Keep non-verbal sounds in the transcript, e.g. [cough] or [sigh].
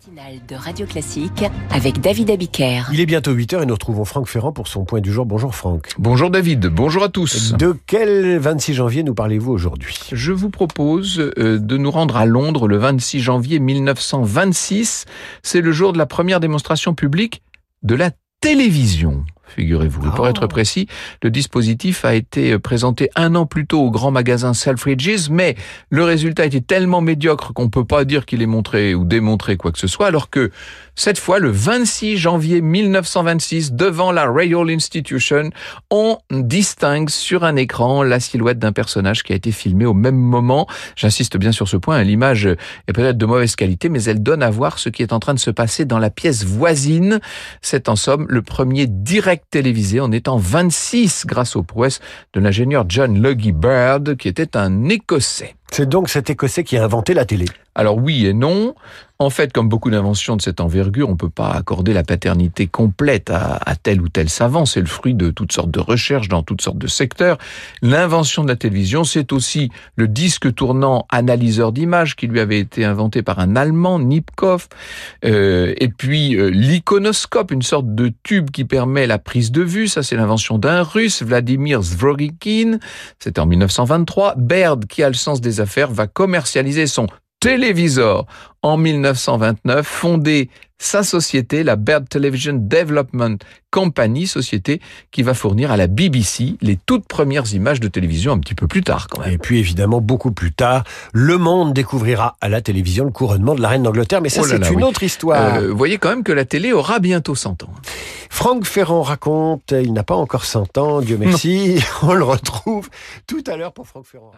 matinale de Radio Classique avec David Abiker. Il est bientôt 8h et nous retrouvons Franck Ferrand pour son point du jour. Bonjour Franck. Bonjour David, bonjour à tous. De quel 26 janvier nous parlez-vous aujourd'hui? Je vous propose euh, de nous rendre à Londres le 26 janvier 1926. C'est le jour de la première démonstration publique de la télévision figurez-vous. Pour Ah. être précis, le dispositif a été présenté un an plus tôt au grand magasin Selfridges, mais le résultat était tellement médiocre qu'on peut pas dire qu'il ait montré ou démontré quoi que ce soit, alors que cette fois, le 26 janvier 1926, devant la Royal Institution, on distingue sur un écran la silhouette d'un personnage qui a été filmé au même moment. J'insiste bien sur ce point, hein, l'image est peut-être de mauvaise qualité, mais elle donne à voir ce qui est en train de se passer dans la pièce voisine. C'est en somme le premier direct télévisé en étant 26 grâce aux prouesses de l'ingénieur John Logie Baird, qui était un Écossais. C'est donc cet Écossais qui a inventé la télé. Alors oui et non. En fait, comme beaucoup d'inventions de cette envergure, on peut pas accorder la paternité complète à, à tel ou tel savant. C'est le fruit de toutes sortes de recherches dans toutes sortes de secteurs. L'invention de la télévision, c'est aussi le disque tournant analyseur d'images qui lui avait été inventé par un Allemand, Nipkow. Euh, et puis euh, l'iconoscope, une sorte de tube qui permet la prise de vue. Ça, c'est l'invention d'un Russe, Vladimir Zvrogikhin. C'était en 1923. Baird, qui a le sens des affaires, va commercialiser son télévisor en 1929, fondé sa société, la Baird Television Development Company, société qui va fournir à la BBC les toutes premières images de télévision un petit peu plus tard quand même. Et puis évidemment, beaucoup plus tard, le monde découvrira à la télévision le couronnement de la reine d'Angleterre. Mais ça, Oh c'est une oui. autre histoire. Euh, vous voyez quand même que la télé aura bientôt 100 ans. Franck Ferrand raconte, il n'a pas encore 100 ans, Dieu [laughs] merci. On le retrouve tout à l'heure pour Franck Ferrand.